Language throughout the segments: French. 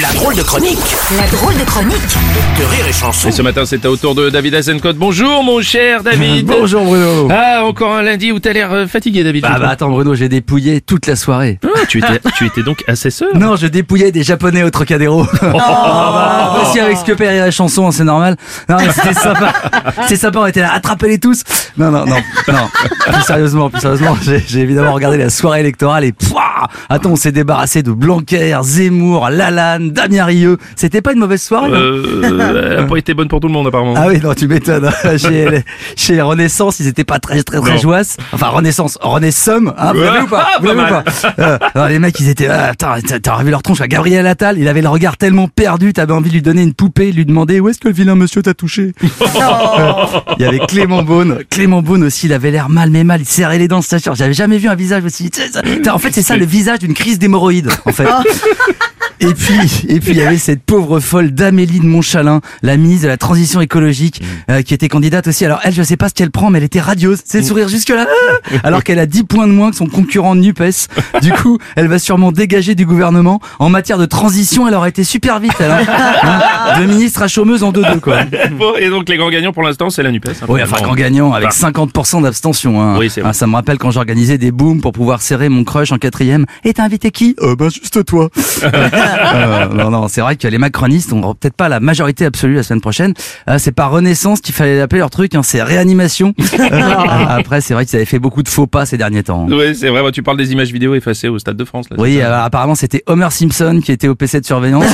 La drôle de chronique La drôle de chronique de Rire et Chanson. Et ce matin, c'était au tour de David Azencott. Bonjour, mon cher David. Bonjour Bruno. Ah, encore un lundi où t'as l'air euh, fatigué, David. Bah, bah attends Bruno, j'ai dépouillé toute la soirée. Ah, tu étais, tu étais donc assesseur. Non, je dépouillais des japonais au Trocadéro. Ah bah, aussi avec ce que perd la chanson, c'est normal. Non, mais c'était sympa. C'est sympa, on était là, attrapez-les tous. Non, non, non, non. Plus sérieusement, plus sérieusement, j'ai j'ai évidemment regardé la soirée électorale et pouah, attends, on s'est débarrassé de Blanquer, Zemmour, Lalanne, Damien Rieu. C'était pas une mauvaise soirée. Euh, elle a pas été bonne pour tout le monde, apparemment. Ah oui, non, tu m'étonnes. chez, chez Renaissance, ils étaient pas très, très, très joyeux. Enfin, Renaissance, Renaissance, hein, vous l'avez ou pas Ah, Vous pas l'avez ou mal. pas Euh, alors, les mecs, ils étaient, ah, attends, t'as- t'as revu leur tronche à Gabriel Attal, il avait le regard tellement perdu, t'avais envie de lui donner une poupée, lui demander où est-ce que le vilain monsieur t'a touché. Euh, il y avait Clément Beaune. Clément Beaune aussi, il avait l'air mal, mais mal, il serrait les dents, c'est sûr. J'avais jamais vu un visage aussi. En fait, c'est ça le visage d'une crise d'hémorroïdes, en fait. Et puis, et puis il y avait cette pauvre folle d'Amélie de Montchalin, la ministre de la transition écologique, euh, qui était candidate aussi. Alors elle, je sais pas ce qu'elle prend, mais elle était radieuse. C'est sourire jusque là, alors qu'elle a 10 points de moins que son concurrent Nupes. Du coup, elle va sûrement dégager du gouvernement. En matière de transition, elle aurait été super vite. Elle, hein. Hein de ministre à chômeuse en 2-2 quoi. Et donc, les grands gagnants pour l'instant, c'est la NUPES. hein, Oui, enfin qu'en gagnant avec 50% d'abstention. Hein. Oui. Ah, ça me rappelle quand j'organisais des booms pour pouvoir serrer mon crush en quatrième. Et t'as invité qui? Euh, Ben juste toi. Euh, non, non, c'est vrai que les macronistes ont peut-être pas la majorité absolue la semaine prochaine. Euh, c'est pas Renaissance qu'il fallait appeler leur truc, hein, c'est réanimation. Euh, après, c'est vrai qu'ils avaient fait beaucoup de faux pas ces derniers temps. hein. Oui, c'est vrai. bah, tu parles des images vidéo effacées au Stade de France. Là, Oui, apparemment c'était Homer Simpson qui était au PC de surveillance.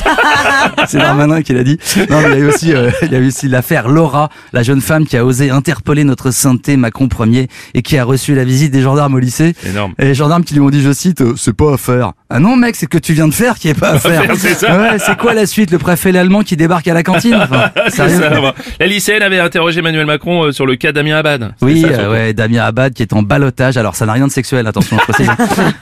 c'est Darmanin qui l'a dit. Non, mais il y a eu aussi, il y a eu aussi l'affaire Laura, la jeune femme qui a osé interpeller notre sainteté Macron Ier et qui a reçu la visite des gendarmes au lycée. Énorme. Et les gendarmes qui lui ont dit, je cite, c'est pas à faire. Ah non, mec, c'est ce que tu viens de faire qui est pas à faire. c'est. Ouais, c'est quoi la suite Le préfet l'allemand qui débarque à la cantine enfin, Sérieux Ça. La lycéenne avait interrogé Emmanuel Macron euh, sur le cas Damien Abad. Oui, ça, euh, ouais, Damien Abad qui est en balotage. Alors, ça n'a rien de sexuel, attention, je précise.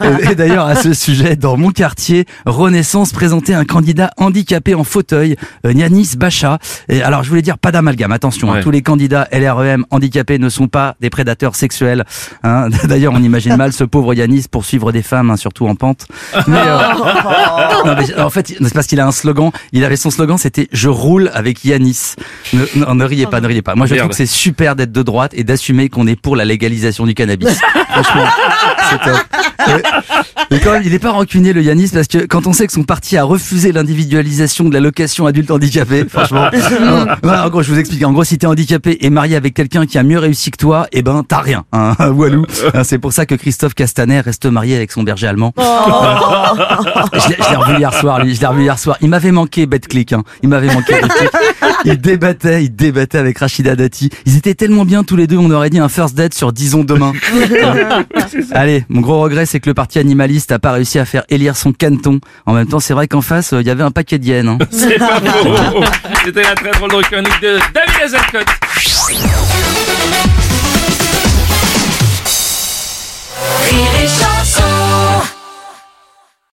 et, et d'ailleurs, à ce sujet, dans mon quartier, Renaissance présentait un candidat handicapé en fauteuil, euh, Yanis Bacha. Et alors, je voulais dire, pas d'amalgame, attention. hein, tous les candidats LREM handicapés ne sont pas des prédateurs sexuels. hein. D'ailleurs, on imagine mal ce pauvre Yanis poursuivre des femmes, hein, surtout en pente. Mais, euh, non, mais en fait, c'est parce qu'il a un slogan. Il avait son slogan, c'était "Je roule avec Yanis". Ne, non, ne riez pas, ne riez pas. Moi, je Merde. trouve que c'est super d'être de droite et d'assumer qu'on est pour la légalisation du cannabis. Franchement, c'est top. Ouais. Mais quand même, il est pas rancunier le Yanis parce que quand on sait que son parti a refusé l'individualisation de la location adulte handicapé, franchement. non, non, en gros, je vous explique. En gros, si t'es handicapé et marié avec quelqu'un qui a mieux réussi que toi, eh ben t'as rien. Hein, Walou. Hein, C'est pour ça que Christophe Castaner reste marié avec son berger allemand. Je l'ai je l'ai revu hier soir, lui. Je l'ai revu hier soir. Il m'avait manqué, Betclic. Hein. Il m'avait manqué. Betclic. Il débattait, il débattait avec Rachida Dati. Ils étaient tellement bien tous les deux, on aurait dit un first date sur disons demain. Allez, mon gros regret, c'est que le parti animaliste a pas réussi à faire élire son canton. En même temps, c'est vrai qu'en face, euh, il y avait un paquet d'hyènes. Hein. C'est pas faux. C'était la très drôle de chronique de David Azencott.